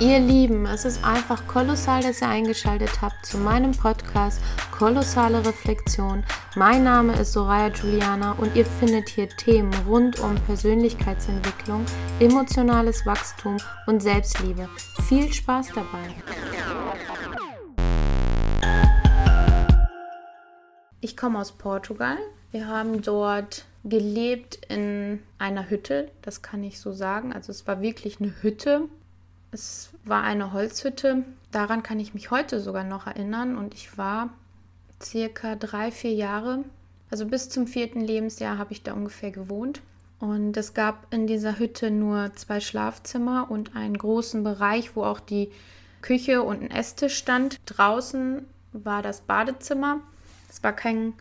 Ihr Lieben, es ist einfach kolossal, dass ihr eingeschaltet habt zu meinem Podcast Kolossale Reflexion. Mein Name ist Soraya Juliana und ihr findet hier Themen rund um Persönlichkeitsentwicklung, emotionales Wachstum und Selbstliebe. Viel Spaß dabei! Ich komme aus Portugal. Wir haben dort gelebt in einer Hütte, das kann ich so sagen. Also es war wirklich eine Hütte es war eine Holzhütte. Daran kann ich mich heute sogar noch erinnern. Und ich war circa drei, vier Jahre, also bis zum vierten Lebensjahr habe ich da ungefähr gewohnt. Und es gab in dieser Hütte nur zwei Schlafzimmer und einen großen Bereich, wo auch die Küche und ein Esstisch stand. Draußen war das Badezimmer. Es war kein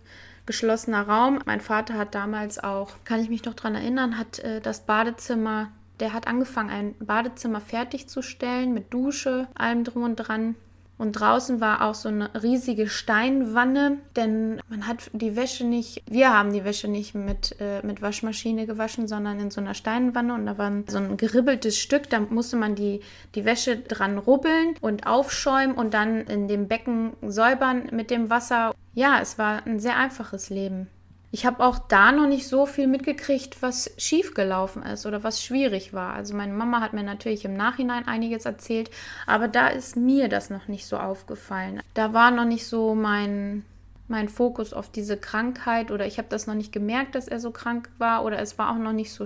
geschlossener Raum. Mein Vater hat damals auch, kann ich mich noch daran erinnern, hat äh, das Badezimmer der hat angefangen, ein Badezimmer fertigzustellen mit Dusche, allem drum und dran. Und draußen war auch so eine riesige Steinwanne, denn man hat die Wäsche nicht, wir haben die Wäsche nicht mit, äh, mit Waschmaschine gewaschen, sondern in so einer Steinwanne und da war so ein geribbeltes Stück, da musste man die, die Wäsche dran rubbeln und aufschäumen und dann in dem Becken säubern mit dem Wasser. Ja, es war ein sehr einfaches Leben ich habe auch da noch nicht so viel mitgekriegt, was schiefgelaufen ist oder was schwierig war. Also meine Mama hat mir natürlich im Nachhinein einiges erzählt, aber da ist mir das noch nicht so aufgefallen. Da war noch nicht so mein mein Fokus auf diese Krankheit oder ich habe das noch nicht gemerkt, dass er so krank war oder es war auch noch nicht so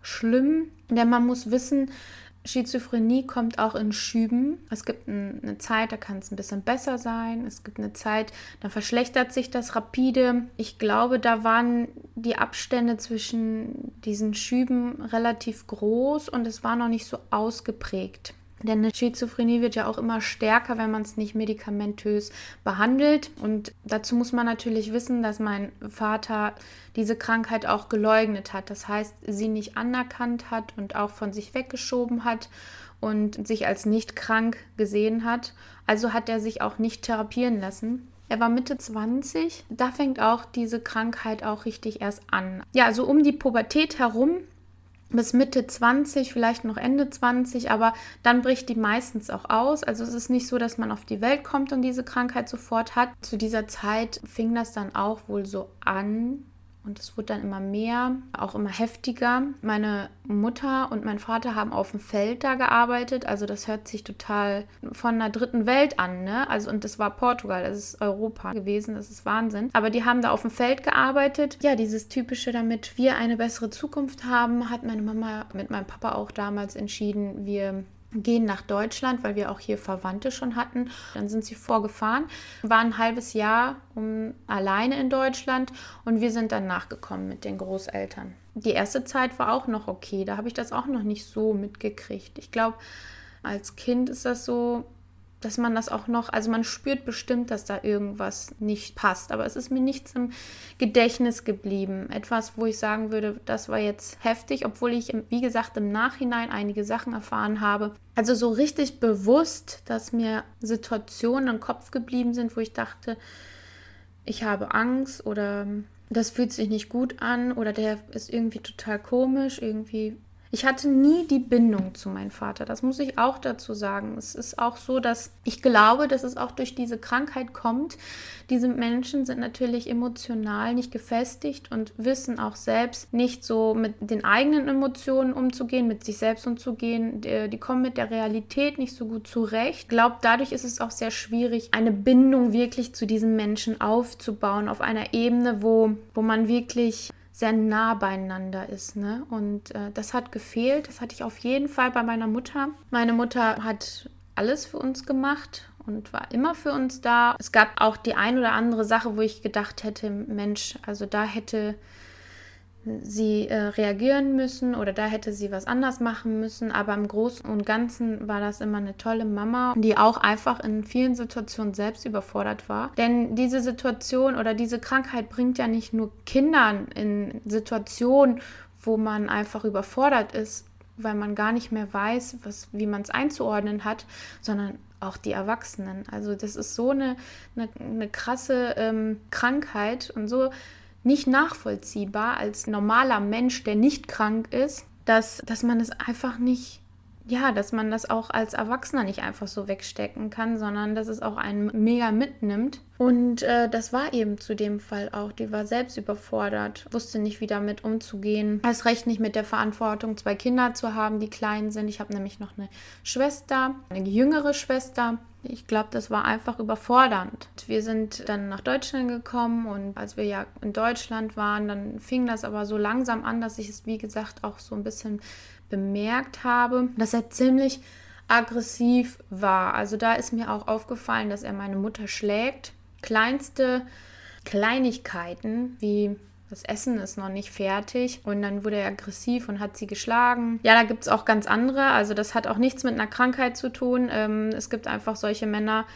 schlimm. Denn man muss wissen, Schizophrenie kommt auch in Schüben. Es gibt eine Zeit, da kann es ein bisschen besser sein. Es gibt eine Zeit, da verschlechtert sich das rapide. Ich glaube, da waren die Abstände zwischen diesen Schüben relativ groß und es war noch nicht so ausgeprägt. Denn eine Schizophrenie wird ja auch immer stärker, wenn man es nicht medikamentös behandelt. Und dazu muss man natürlich wissen, dass mein Vater diese Krankheit auch geleugnet hat. Das heißt, sie nicht anerkannt hat und auch von sich weggeschoben hat und sich als nicht krank gesehen hat. Also hat er sich auch nicht therapieren lassen. Er war Mitte 20. Da fängt auch diese Krankheit auch richtig erst an. Ja, so um die Pubertät herum bis Mitte 20, vielleicht noch Ende 20, aber dann bricht die meistens auch aus. Also es ist nicht so, dass man auf die Welt kommt und diese Krankheit sofort hat. Zu dieser Zeit fing das dann auch wohl so an, und es wurde dann immer mehr, auch immer heftiger. Meine Mutter und mein Vater haben auf dem Feld da gearbeitet. Also das hört sich total von einer dritten Welt an, ne? Also und das war Portugal, das ist Europa gewesen, das ist Wahnsinn. Aber die haben da auf dem Feld gearbeitet. Ja, dieses typische, damit wir eine bessere Zukunft haben, hat meine Mama mit meinem Papa auch damals entschieden, wir gehen nach Deutschland, weil wir auch hier Verwandte schon hatten. Dann sind sie vorgefahren, waren ein halbes Jahr um, alleine in Deutschland und wir sind dann nachgekommen mit den Großeltern. Die erste Zeit war auch noch okay, da habe ich das auch noch nicht so mitgekriegt. Ich glaube, als Kind ist das so, dass man das auch noch, also man spürt bestimmt, dass da irgendwas nicht passt. Aber es ist mir nichts im Gedächtnis geblieben. Etwas, wo ich sagen würde, das war jetzt heftig, obwohl ich, wie gesagt, im Nachhinein einige Sachen erfahren habe. Also so richtig bewusst, dass mir Situationen im Kopf geblieben sind, wo ich dachte, ich habe Angst oder das fühlt sich nicht gut an oder der ist irgendwie total komisch, irgendwie ich hatte nie die Bindung zu meinem Vater. Das muss ich auch dazu sagen. Es ist auch so, dass ich glaube, dass es auch durch diese Krankheit kommt. Diese Menschen sind natürlich emotional nicht gefestigt und wissen auch selbst nicht so mit den eigenen Emotionen umzugehen, mit sich selbst umzugehen. Die, die kommen mit der Realität nicht so gut zurecht. Ich glaube, dadurch ist es auch sehr schwierig, eine Bindung wirklich zu diesen Menschen aufzubauen auf einer Ebene, wo, wo man wirklich sehr nah beieinander ist. Ne? Und äh, das hat gefehlt. Das hatte ich auf jeden Fall bei meiner Mutter. Meine Mutter hat alles für uns gemacht und war immer für uns da. Es gab auch die ein oder andere Sache, wo ich gedacht hätte, Mensch, also da hätte sie äh, reagieren müssen oder da hätte sie was anders machen müssen. Aber im Großen und Ganzen war das immer eine tolle Mama, die auch einfach in vielen Situationen selbst überfordert war. Denn diese Situation oder diese Krankheit bringt ja nicht nur Kindern in Situationen, wo man einfach überfordert ist, weil man gar nicht mehr weiß, was, wie man es einzuordnen hat, sondern auch die Erwachsenen. Also das ist so eine, eine, eine krasse ähm, Krankheit und so nicht nachvollziehbar als normaler Mensch, der nicht krank ist, dass, dass man es einfach nicht ja, dass man das auch als Erwachsener nicht einfach so wegstecken kann, sondern dass es auch einen mega mitnimmt. Und äh, das war eben zu dem Fall auch. Die war selbst überfordert, wusste nicht, wie damit umzugehen. Erst recht nicht mit der Verantwortung, zwei Kinder zu haben, die klein sind. Ich habe nämlich noch eine Schwester, eine jüngere Schwester. Ich glaube, das war einfach überfordernd. Wir sind dann nach Deutschland gekommen und als wir ja in Deutschland waren, dann fing das aber so langsam an, dass ich es, wie gesagt, auch so ein bisschen bemerkt habe, dass er ziemlich aggressiv war. Also da ist mir auch aufgefallen, dass er meine Mutter schlägt. Kleinste Kleinigkeiten wie das Essen ist noch nicht fertig und dann wurde er aggressiv und hat sie geschlagen. Ja, da gibt es auch ganz andere. Also das hat auch nichts mit einer Krankheit zu tun. Ähm, es gibt einfach solche Männer,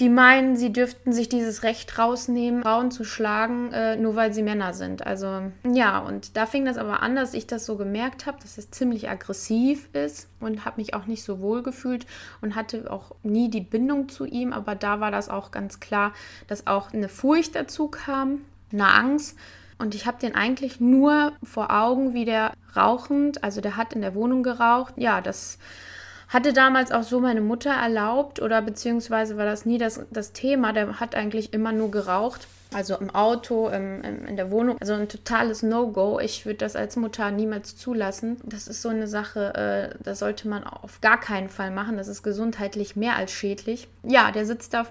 die meinen, sie dürften sich dieses Recht rausnehmen, Frauen zu schlagen, äh, nur weil sie Männer sind. Also ja, und da fing das aber an, dass ich das so gemerkt habe, dass es ziemlich aggressiv ist und habe mich auch nicht so wohl gefühlt und hatte auch nie die Bindung zu ihm. Aber da war das auch ganz klar, dass auch eine Furcht dazu kam, eine Angst. Und ich habe den eigentlich nur vor Augen, wie der rauchend, also der hat in der Wohnung geraucht. Ja, das hatte damals auch so meine Mutter erlaubt oder beziehungsweise war das nie das, das Thema. Der hat eigentlich immer nur geraucht. Also im Auto, im, im, in der Wohnung. Also ein totales No-Go. Ich würde das als Mutter niemals zulassen. Das ist so eine Sache, äh, das sollte man auf gar keinen Fall machen. Das ist gesundheitlich mehr als schädlich. Ja, der sitzt da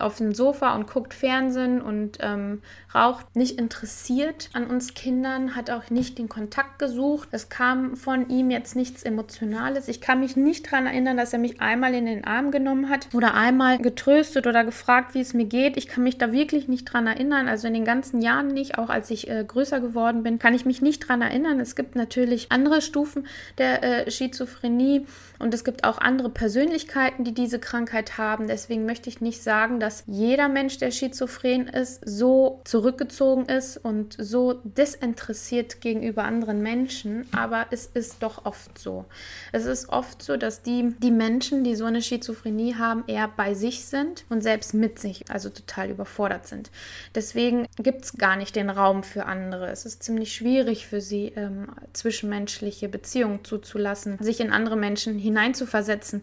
auf dem Sofa und guckt Fernsehen und ähm, raucht. Nicht interessiert an uns Kindern, hat auch nicht den Kontakt gesucht. Es kam von ihm jetzt nichts Emotionales. Ich kann mich nicht daran erinnern, dass er mich einmal in den Arm genommen hat oder einmal getröstet oder gefragt, wie es mir geht. Ich kann mich da wirklich nicht dran erinnern. Also in den ganzen Jahren nicht, auch als ich äh, größer geworden bin, kann ich mich nicht dran erinnern. Es gibt natürlich andere Stufen der äh, Schizophrenie und es gibt auch andere Persönlichkeiten, die diese Krankheit haben. Deswegen möchte ich nicht sagen, dass jeder Mensch, der schizophren ist, so zurückgezogen ist und so desinteressiert gegenüber anderen Menschen. Aber es ist doch oft so. Es ist oft so, dass die, die Menschen, die so eine Schizophrenie haben, eher bei sich sind und selbst mit sich, also total überfordert sind. Deswegen gibt es gar nicht den Raum für andere. Es ist ziemlich schwierig für sie, ähm, zwischenmenschliche Beziehungen zuzulassen, sich in andere Menschen hineinzuversetzen.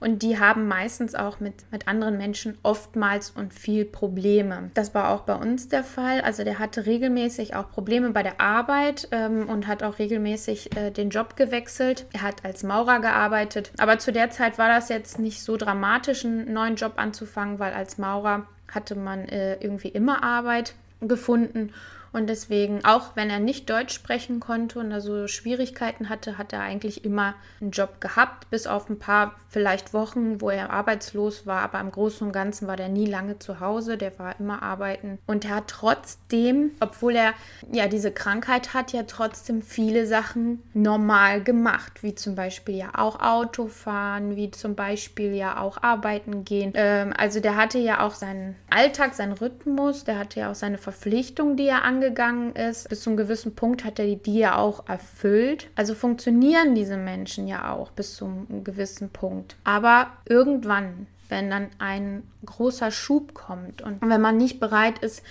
Und die haben meistens auch mit, mit anderen Menschen oftmals und viel Probleme. Das war auch bei uns der Fall. Also der hatte regelmäßig auch Probleme bei der Arbeit ähm, und hat auch regelmäßig äh, den Job gewechselt. Er hat als Maurer gearbeitet. Aber zu der Zeit war das jetzt nicht so dramatisch, einen neuen Job anzufangen, weil als Maurer hatte man äh, irgendwie immer Arbeit gefunden. Und deswegen, auch wenn er nicht Deutsch sprechen konnte und also Schwierigkeiten hatte, hat er eigentlich immer einen Job gehabt, bis auf ein paar vielleicht Wochen, wo er arbeitslos war. Aber im Großen und Ganzen war der nie lange zu Hause, der war immer arbeiten. Und er hat trotzdem, obwohl er ja diese Krankheit hat, ja trotzdem viele Sachen normal gemacht, wie zum Beispiel ja auch Autofahren, wie zum Beispiel ja auch arbeiten gehen. Ähm, also der hatte ja auch seinen Alltag, seinen Rhythmus, der hatte ja auch seine Verpflichtungen, die er angegangen angegangen ist, bis zu einem gewissen Punkt hat er die ja auch erfüllt. Also funktionieren diese Menschen ja auch bis zu einem gewissen Punkt. Aber irgendwann, wenn dann ein großer Schub kommt und wenn man nicht bereit ist,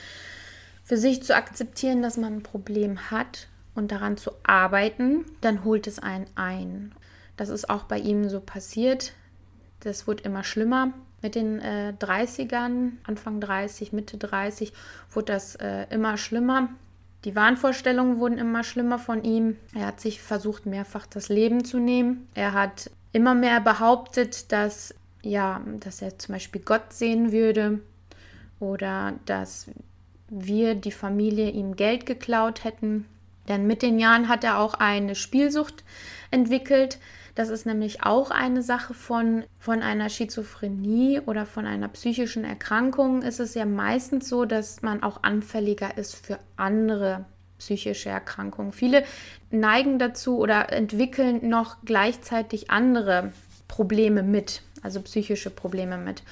für sich zu akzeptieren, dass man ein Problem hat und daran zu arbeiten, dann holt es einen ein. Das ist auch bei ihm so passiert. Das wurde immer schlimmer. Mit den äh, 30ern, Anfang 30, Mitte 30, wurde das äh, immer schlimmer. Die Wahnvorstellungen wurden immer schlimmer von ihm. Er hat sich versucht, mehrfach das Leben zu nehmen. Er hat immer mehr behauptet, dass, ja, dass er zum Beispiel Gott sehen würde oder dass wir, die Familie, ihm Geld geklaut hätten. Denn mit den Jahren hat er auch eine Spielsucht entwickelt. Das ist nämlich auch eine Sache von, von einer Schizophrenie oder von einer psychischen Erkrankung. Ist es ja meistens so, dass man auch anfälliger ist für andere psychische Erkrankungen. Viele neigen dazu oder entwickeln noch gleichzeitig andere Probleme mit, also psychische Probleme mit.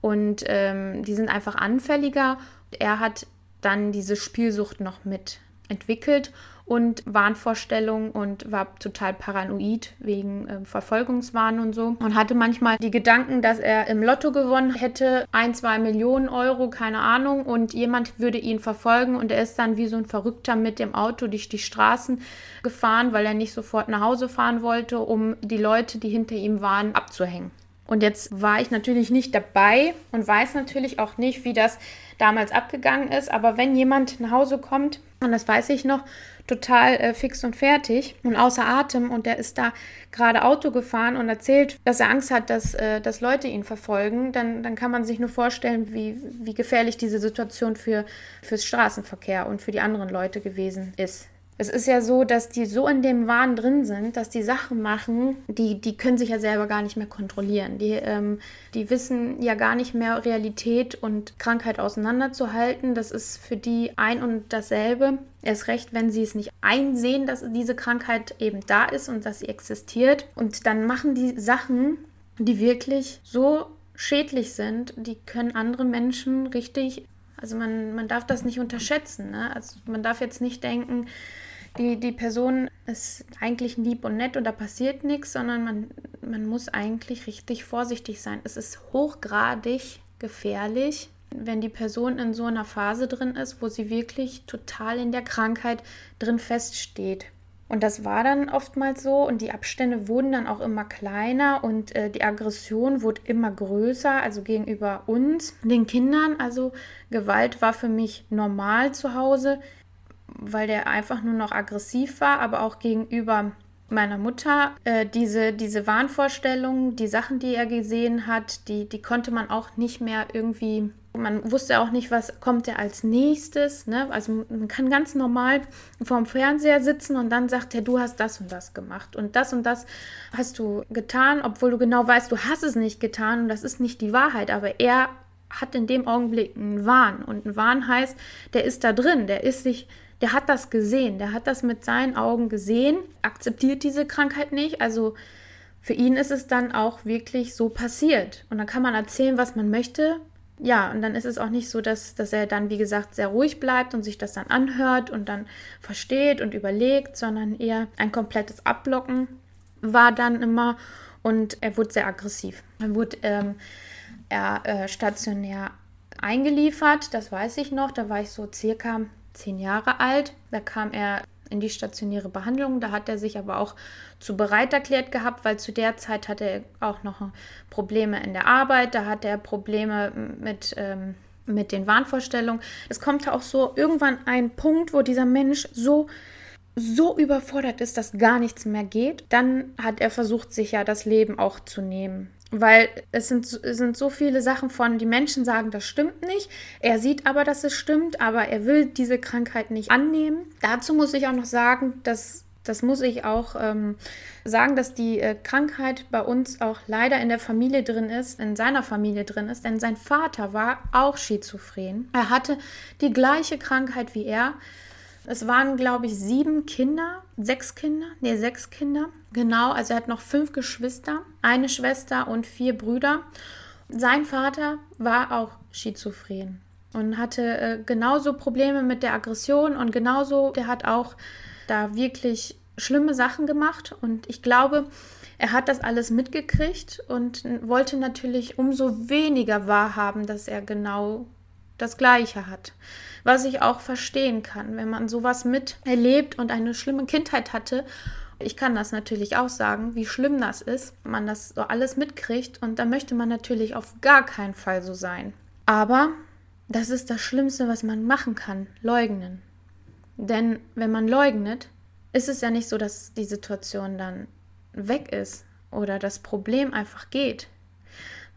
Und ähm, die sind einfach anfälliger. Er hat dann diese Spielsucht noch mit entwickelt und Wahnvorstellungen und war total paranoid wegen äh, Verfolgungswahn und so. Und hatte manchmal die Gedanken, dass er im Lotto gewonnen hätte, ein, zwei Millionen Euro, keine Ahnung, und jemand würde ihn verfolgen und er ist dann wie so ein Verrückter mit dem Auto durch die Straßen gefahren, weil er nicht sofort nach Hause fahren wollte, um die Leute, die hinter ihm waren, abzuhängen. Und jetzt war ich natürlich nicht dabei und weiß natürlich auch nicht, wie das damals abgegangen ist. Aber wenn jemand nach Hause kommt, und das weiß ich noch, total äh, fix und fertig und außer Atem und der ist da gerade Auto gefahren und erzählt, dass er Angst hat, dass, äh, dass Leute ihn verfolgen, dann, dann kann man sich nur vorstellen, wie, wie gefährlich diese Situation für fürs Straßenverkehr und für die anderen Leute gewesen ist. Es ist ja so, dass die so in dem Wahn drin sind, dass die Sachen machen, die, die können sich ja selber gar nicht mehr kontrollieren. Die, ähm, die wissen ja gar nicht mehr Realität und Krankheit auseinanderzuhalten. Das ist für die ein und dasselbe. Erst recht, wenn sie es nicht einsehen, dass diese Krankheit eben da ist und dass sie existiert. Und dann machen die Sachen, die wirklich so schädlich sind, die können andere Menschen richtig also man, man darf das nicht unterschätzen. Ne? Also man darf jetzt nicht denken, die, die Person ist eigentlich lieb und nett und da passiert nichts, sondern man, man muss eigentlich richtig vorsichtig sein. Es ist hochgradig gefährlich, wenn die Person in so einer Phase drin ist, wo sie wirklich total in der Krankheit drin feststeht. Und das war dann oftmals so und die Abstände wurden dann auch immer kleiner und äh, die Aggression wurde immer größer, also gegenüber uns, den Kindern. Also Gewalt war für mich normal zu Hause weil der einfach nur noch aggressiv war, aber auch gegenüber meiner Mutter. Äh, diese, diese Wahnvorstellungen, die Sachen, die er gesehen hat, die, die konnte man auch nicht mehr irgendwie. Man wusste auch nicht, was kommt er als nächstes. Ne? Also man kann ganz normal vorm Fernseher sitzen und dann sagt er, du hast das und das gemacht und das und das hast du getan, obwohl du genau weißt, du hast es nicht getan und das ist nicht die Wahrheit. Aber er hat in dem Augenblick einen Wahn und ein Wahn heißt, der ist da drin, der ist sich der hat das gesehen, der hat das mit seinen Augen gesehen, akzeptiert diese Krankheit nicht. Also für ihn ist es dann auch wirklich so passiert. Und dann kann man erzählen, was man möchte. Ja, und dann ist es auch nicht so, dass, dass er dann, wie gesagt, sehr ruhig bleibt und sich das dann anhört und dann versteht und überlegt, sondern eher ein komplettes Abblocken war dann immer und er wurde sehr aggressiv. Dann wurde ähm, er äh, stationär eingeliefert, das weiß ich noch, da war ich so circa zehn Jahre alt. Da kam er in die stationäre Behandlung. Da hat er sich aber auch zu bereit erklärt gehabt, weil zu der Zeit hatte er auch noch Probleme in der Arbeit. Da hat er Probleme mit, ähm, mit den Wahnvorstellungen. Es kommt auch so irgendwann ein Punkt, wo dieser Mensch so so überfordert ist, dass gar nichts mehr geht, dann hat er versucht, sich ja das Leben auch zu nehmen. Weil es sind, es sind so viele Sachen von, die Menschen sagen, das stimmt nicht. Er sieht aber, dass es stimmt, aber er will diese Krankheit nicht annehmen. Dazu muss ich auch noch sagen, dass das muss ich auch ähm, sagen, dass die äh, Krankheit bei uns auch leider in der Familie drin ist, in seiner Familie drin ist, denn sein Vater war auch schizophren. Er hatte die gleiche Krankheit wie er. Es waren, glaube ich, sieben Kinder, sechs Kinder, nee, sechs Kinder. Genau, also er hat noch fünf Geschwister, eine Schwester und vier Brüder. Sein Vater war auch schizophren und hatte äh, genauso Probleme mit der Aggression und genauso, der hat auch da wirklich schlimme Sachen gemacht und ich glaube, er hat das alles mitgekriegt und wollte natürlich umso weniger wahrhaben, dass er genau das Gleiche hat. Was ich auch verstehen kann, wenn man sowas miterlebt und eine schlimme Kindheit hatte. Ich kann das natürlich auch sagen, wie schlimm das ist, man das so alles mitkriegt und da möchte man natürlich auf gar keinen Fall so sein. Aber das ist das Schlimmste, was man machen kann, leugnen. Denn wenn man leugnet, ist es ja nicht so, dass die Situation dann weg ist oder das Problem einfach geht,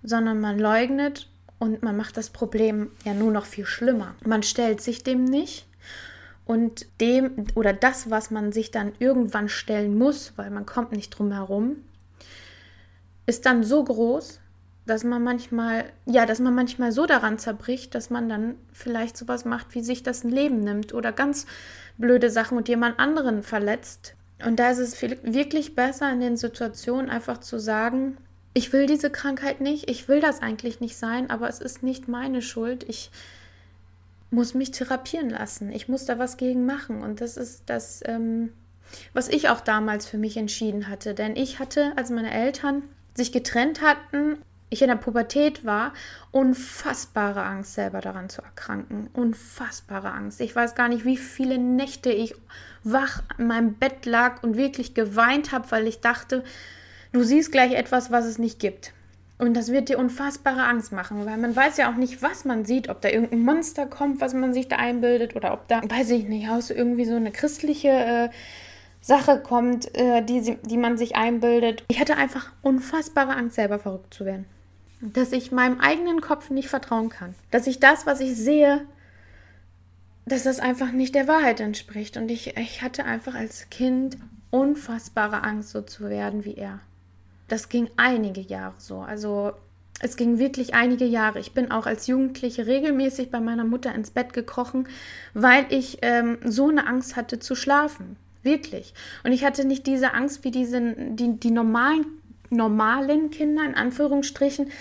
sondern man leugnet und man macht das Problem ja nur noch viel schlimmer. Man stellt sich dem nicht und dem oder das, was man sich dann irgendwann stellen muss, weil man kommt nicht drum herum, ist dann so groß, dass man manchmal, ja, dass man manchmal so daran zerbricht, dass man dann vielleicht sowas macht, wie sich das Leben nimmt oder ganz blöde Sachen und jemand anderen verletzt. Und da ist es wirklich besser in den Situationen einfach zu sagen, ich will diese Krankheit nicht, ich will das eigentlich nicht sein, aber es ist nicht meine Schuld. Ich muss mich therapieren lassen. Ich muss da was gegen machen. Und das ist das, ähm, was ich auch damals für mich entschieden hatte. Denn ich hatte, als meine Eltern sich getrennt hatten, ich in der Pubertät war, unfassbare Angst, selber daran zu erkranken. Unfassbare Angst. Ich weiß gar nicht, wie viele Nächte ich wach an meinem Bett lag und wirklich geweint habe, weil ich dachte, du siehst gleich etwas, was es nicht gibt. Und das wird dir unfassbare Angst machen, weil man weiß ja auch nicht, was man sieht, ob da irgendein Monster kommt, was man sich da einbildet, oder ob da, weiß ich nicht, aus irgendwie so eine christliche äh, Sache kommt, äh, die, die man sich einbildet. Ich hatte einfach unfassbare Angst, selber verrückt zu werden. Dass ich meinem eigenen Kopf nicht vertrauen kann. Dass ich das, was ich sehe, dass das einfach nicht der Wahrheit entspricht. Und ich, ich hatte einfach als Kind unfassbare Angst, so zu werden wie er. Das ging einige Jahre so. Also es ging wirklich einige Jahre. Ich bin auch als Jugendliche regelmäßig bei meiner Mutter ins Bett gekrochen, weil ich ähm, so eine Angst hatte zu schlafen. Wirklich. Und ich hatte nicht diese Angst wie diese, die, die normalen, normalen Kinder, in Anführungsstrichen,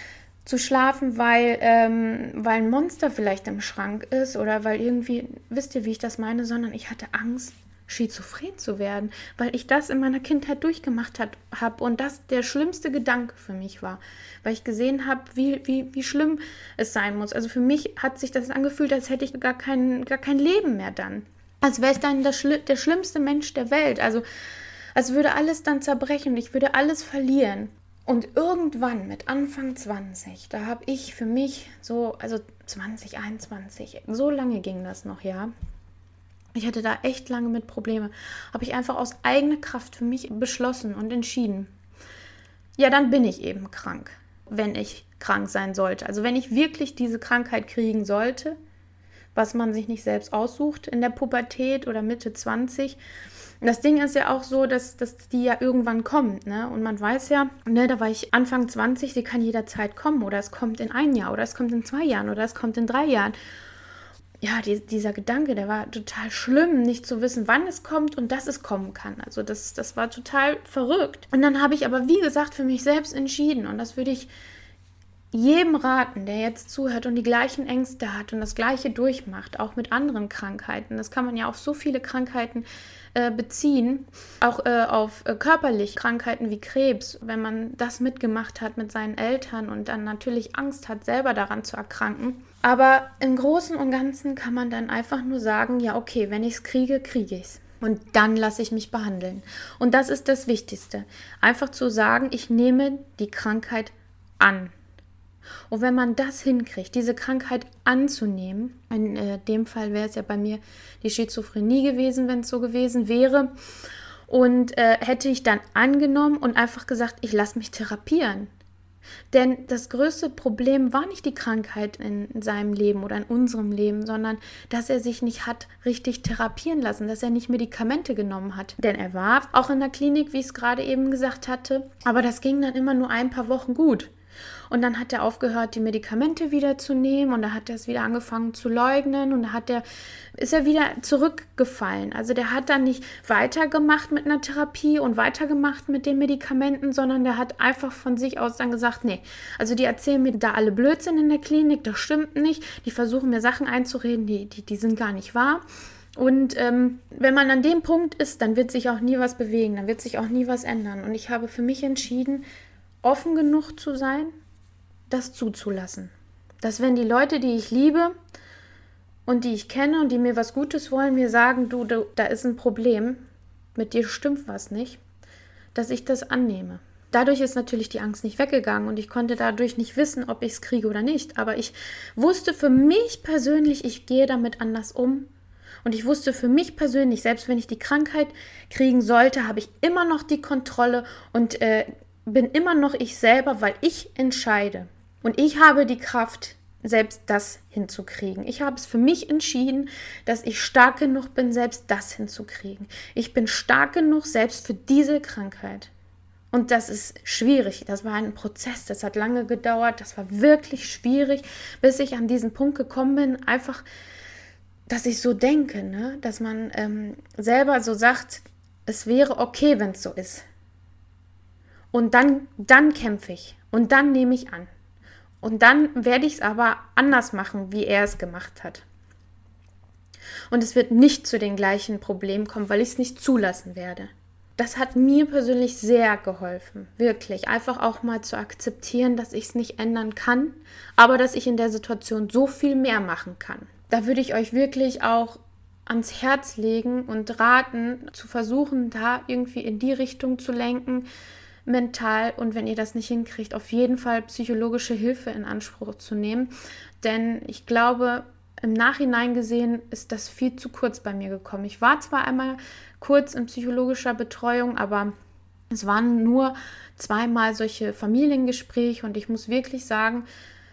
zu schlafen, weil, ähm, weil ein Monster vielleicht im Schrank ist oder weil irgendwie, wisst ihr, wie ich das meine, sondern ich hatte Angst, schizophren zu werden, weil ich das in meiner Kindheit durchgemacht habe und das der schlimmste Gedanke für mich war, weil ich gesehen habe, wie, wie, wie schlimm es sein muss. Also für mich hat sich das angefühlt, als hätte ich gar kein, gar kein Leben mehr dann als wäre ich dann der, der schlimmste Mensch der Welt. Also als würde alles dann zerbrechen und ich würde alles verlieren. Und irgendwann mit Anfang 20, da habe ich für mich so, also 2021, so lange ging das noch, ja. Ich hatte da echt lange mit Probleme. Habe ich einfach aus eigener Kraft für mich beschlossen und entschieden. Ja, dann bin ich eben krank, wenn ich krank sein sollte. Also wenn ich wirklich diese Krankheit kriegen sollte, was man sich nicht selbst aussucht in der Pubertät oder Mitte 20. Das Ding ist ja auch so, dass, dass die ja irgendwann kommt, ne? Und man weiß ja, ne, da war ich Anfang 20, sie kann jederzeit kommen oder es kommt in ein Jahr oder es kommt in zwei Jahren oder es kommt in drei Jahren. Ja, die, dieser Gedanke, der war total schlimm, nicht zu wissen, wann es kommt und dass es kommen kann. Also das, das war total verrückt. Und dann habe ich aber, wie gesagt, für mich selbst entschieden und das würde ich jedem raten, der jetzt zuhört und die gleichen Ängste hat und das gleiche durchmacht, auch mit anderen Krankheiten. Das kann man ja auf so viele Krankheiten äh, beziehen, auch äh, auf äh, körperliche Krankheiten wie Krebs, wenn man das mitgemacht hat mit seinen Eltern und dann natürlich Angst hat, selber daran zu erkranken. Aber im Großen und Ganzen kann man dann einfach nur sagen, ja, okay, wenn ich es kriege, kriege ich es. Und dann lasse ich mich behandeln. Und das ist das Wichtigste. Einfach zu sagen, ich nehme die Krankheit an. Und wenn man das hinkriegt, diese Krankheit anzunehmen, in äh, dem Fall wäre es ja bei mir die Schizophrenie gewesen, wenn es so gewesen wäre, und äh, hätte ich dann angenommen und einfach gesagt, ich lasse mich therapieren. Denn das größte Problem war nicht die Krankheit in seinem Leben oder in unserem Leben, sondern dass er sich nicht hat richtig therapieren lassen, dass er nicht Medikamente genommen hat. Denn er war auch in der Klinik, wie ich es gerade eben gesagt hatte, aber das ging dann immer nur ein paar Wochen gut. Und dann hat er aufgehört, die Medikamente wieder zu nehmen und da hat er es wieder angefangen zu leugnen und da hat er, ist er wieder zurückgefallen. Also der hat dann nicht weitergemacht mit einer Therapie und weitergemacht mit den Medikamenten, sondern der hat einfach von sich aus dann gesagt, nee, also die erzählen mir da alle Blödsinn in der Klinik, das stimmt nicht. Die versuchen mir Sachen einzureden, die, die, die sind gar nicht wahr. Und ähm, wenn man an dem Punkt ist, dann wird sich auch nie was bewegen, dann wird sich auch nie was ändern. Und ich habe für mich entschieden, offen genug zu sein, das zuzulassen. Dass wenn die Leute, die ich liebe und die ich kenne und die mir was Gutes wollen, mir sagen, du, du da ist ein Problem, mit dir stimmt was nicht, dass ich das annehme. Dadurch ist natürlich die Angst nicht weggegangen und ich konnte dadurch nicht wissen, ob ich es kriege oder nicht. Aber ich wusste für mich persönlich, ich gehe damit anders um. Und ich wusste für mich persönlich, selbst wenn ich die Krankheit kriegen sollte, habe ich immer noch die Kontrolle und äh, bin immer noch ich selber, weil ich entscheide. Und ich habe die Kraft, selbst das hinzukriegen. Ich habe es für mich entschieden, dass ich stark genug bin, selbst das hinzukriegen. Ich bin stark genug, selbst für diese Krankheit. Und das ist schwierig. Das war ein Prozess, das hat lange gedauert, das war wirklich schwierig, bis ich an diesen Punkt gekommen bin, einfach, dass ich so denke, ne? dass man ähm, selber so sagt, es wäre okay, wenn es so ist. Und dann, dann kämpfe ich und dann nehme ich an. Und dann werde ich es aber anders machen, wie er es gemacht hat. und es wird nicht zu den gleichen Problemen kommen, weil ich es nicht zulassen werde. Das hat mir persönlich sehr geholfen, wirklich. Einfach auch mal zu akzeptieren, dass ich es nicht ändern kann, aber dass ich in der Situation so viel mehr machen kann. Da würde ich euch wirklich auch ans Herz legen und raten, zu versuchen, da irgendwie in die Richtung zu lenken, mental und wenn ihr das nicht hinkriegt, auf jeden Fall psychologische Hilfe in Anspruch zu nehmen. Denn ich glaube, im Nachhinein gesehen ist das viel zu kurz bei mir gekommen. Ich war zwar einmal kurz in psychologischer Betreuung, aber es waren nur zweimal solche Familiengespräche und ich muss wirklich sagen,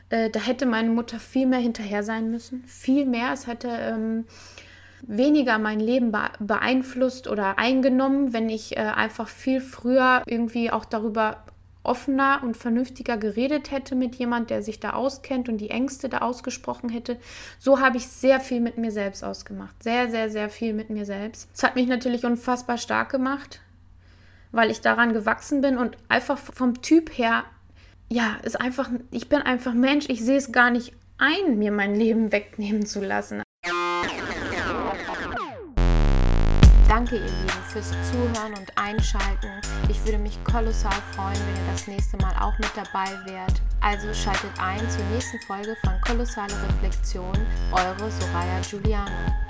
äh, da hätte meine Mutter viel mehr hinterher sein müssen. Viel mehr. Es hätte ähm, weniger mein Leben beeinflusst oder eingenommen, wenn ich äh, einfach viel früher irgendwie auch darüber offener und vernünftiger geredet hätte mit jemand, der sich da auskennt und die Ängste da ausgesprochen hätte. So habe ich sehr viel mit mir selbst ausgemacht. Sehr, sehr, sehr viel mit mir selbst. Es hat mich natürlich unfassbar stark gemacht, weil ich daran gewachsen bin und einfach vom Typ her, ja, ist einfach, ich bin einfach Mensch, ich sehe es gar nicht ein, mir mein Leben wegnehmen zu lassen. Danke, ihr Lieben, fürs Zuhören und Einschalten. Ich würde mich kolossal freuen, wenn ihr das nächste Mal auch mit dabei wärt. Also schaltet ein zur nächsten Folge von Kolossale Reflexion. Eure Soraya Giuliano.